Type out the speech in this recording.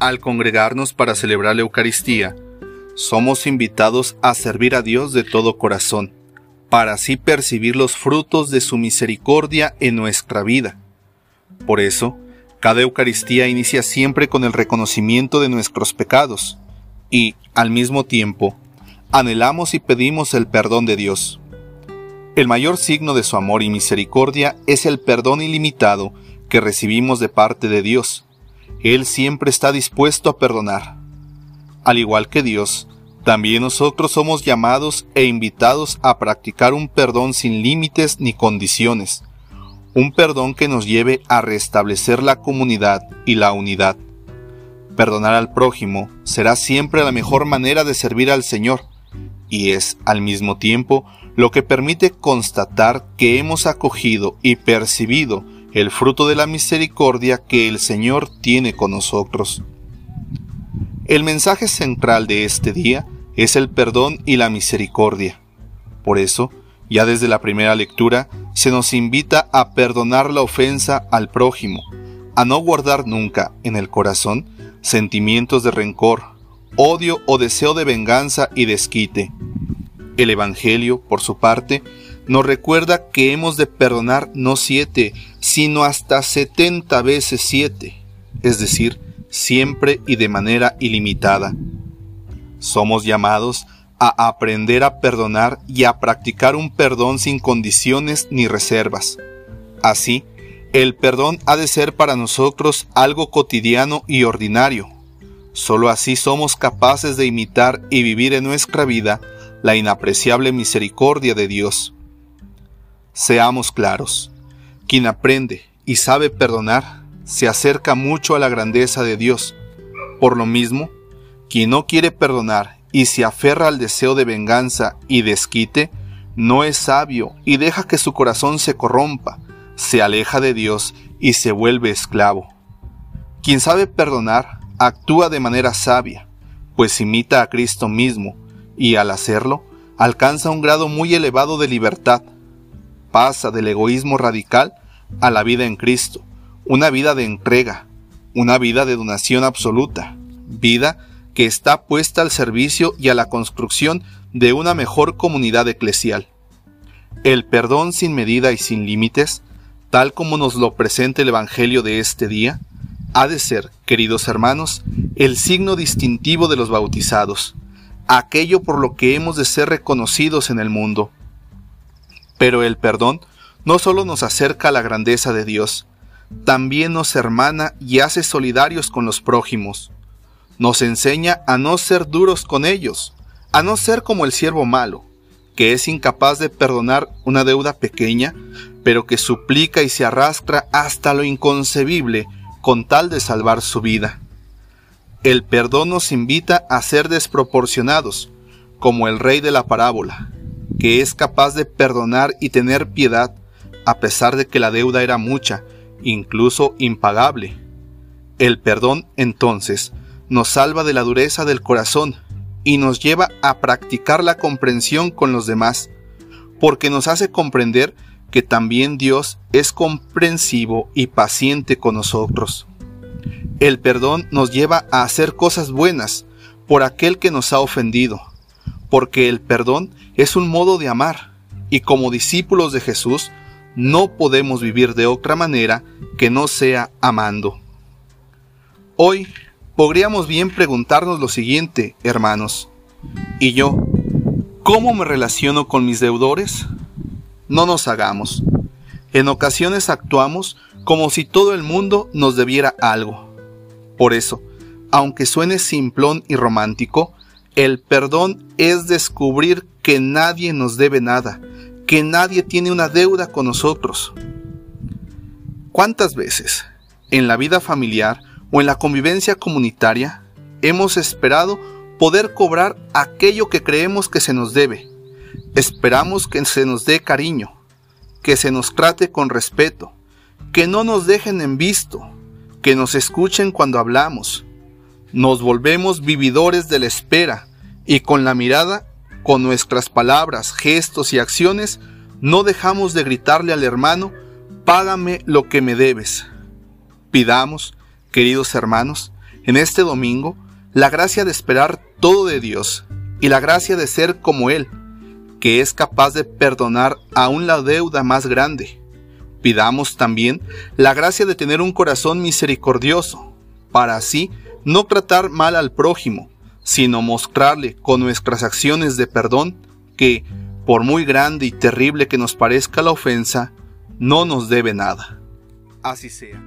Al congregarnos para celebrar la Eucaristía, somos invitados a servir a Dios de todo corazón, para así percibir los frutos de su misericordia en nuestra vida. Por eso, cada Eucaristía inicia siempre con el reconocimiento de nuestros pecados y, al mismo tiempo, anhelamos y pedimos el perdón de Dios. El mayor signo de su amor y misericordia es el perdón ilimitado que recibimos de parte de Dios. Él siempre está dispuesto a perdonar. Al igual que Dios, también nosotros somos llamados e invitados a practicar un perdón sin límites ni condiciones, un perdón que nos lleve a restablecer la comunidad y la unidad. Perdonar al prójimo será siempre la mejor manera de servir al Señor, y es, al mismo tiempo, lo que permite constatar que hemos acogido y percibido el fruto de la misericordia que el Señor tiene con nosotros. El mensaje central de este día es el perdón y la misericordia. Por eso, ya desde la primera lectura, se nos invita a perdonar la ofensa al prójimo, a no guardar nunca en el corazón sentimientos de rencor, odio o deseo de venganza y desquite, el Evangelio, por su parte, nos recuerda que hemos de perdonar no siete, sino hasta setenta veces siete, es decir, siempre y de manera ilimitada. Somos llamados a aprender a perdonar y a practicar un perdón sin condiciones ni reservas. Así, el perdón ha de ser para nosotros algo cotidiano y ordinario. Solo así somos capaces de imitar y vivir en nuestra vida la inapreciable misericordia de Dios. Seamos claros, quien aprende y sabe perdonar se acerca mucho a la grandeza de Dios. Por lo mismo, quien no quiere perdonar y se aferra al deseo de venganza y desquite, no es sabio y deja que su corazón se corrompa, se aleja de Dios y se vuelve esclavo. Quien sabe perdonar actúa de manera sabia, pues imita a Cristo mismo, y al hacerlo alcanza un grado muy elevado de libertad. Pasa del egoísmo radical a la vida en Cristo, una vida de entrega, una vida de donación absoluta, vida que está puesta al servicio y a la construcción de una mejor comunidad eclesial. El perdón sin medida y sin límites, tal como nos lo presenta el Evangelio de este día, ha de ser, queridos hermanos, el signo distintivo de los bautizados, aquello por lo que hemos de ser reconocidos en el mundo. Pero el perdón no solo nos acerca a la grandeza de Dios, también nos hermana y hace solidarios con los prójimos. Nos enseña a no ser duros con ellos, a no ser como el siervo malo, que es incapaz de perdonar una deuda pequeña, pero que suplica y se arrastra hasta lo inconcebible con tal de salvar su vida. El perdón nos invita a ser desproporcionados, como el rey de la parábola, que es capaz de perdonar y tener piedad a pesar de que la deuda era mucha, incluso impagable. El perdón, entonces, nos salva de la dureza del corazón y nos lleva a practicar la comprensión con los demás, porque nos hace comprender que también Dios es comprensivo y paciente con nosotros. El perdón nos lleva a hacer cosas buenas por aquel que nos ha ofendido, porque el perdón es un modo de amar, y como discípulos de Jesús no podemos vivir de otra manera que no sea amando. Hoy podríamos bien preguntarnos lo siguiente, hermanos. ¿Y yo? ¿Cómo me relaciono con mis deudores? No nos hagamos. En ocasiones actuamos como si todo el mundo nos debiera algo por eso, aunque suene simplón y romántico, el perdón es descubrir que nadie nos debe nada, que nadie tiene una deuda con nosotros. ¿Cuántas veces, en la vida familiar o en la convivencia comunitaria, hemos esperado poder cobrar aquello que creemos que se nos debe? Esperamos que se nos dé cariño, que se nos trate con respeto, que no nos dejen en visto, que nos escuchen cuando hablamos. Nos volvemos vividores de la espera y con la mirada, con nuestras palabras, gestos y acciones, no dejamos de gritarle al hermano, págame lo que me debes. Pidamos, queridos hermanos, En este domingo, la gracia de esperar todo de Dios y la gracia de ser como Él, que es capaz de perdonar aún la deuda más grande. Pidamos también la gracia de tener un corazón misericordioso, para así no tratar mal al prójimo, sino mostrarle con nuestras acciones de perdón que, por muy grande y terrible que nos parezca la ofensa, no nos debe nada. Así sea.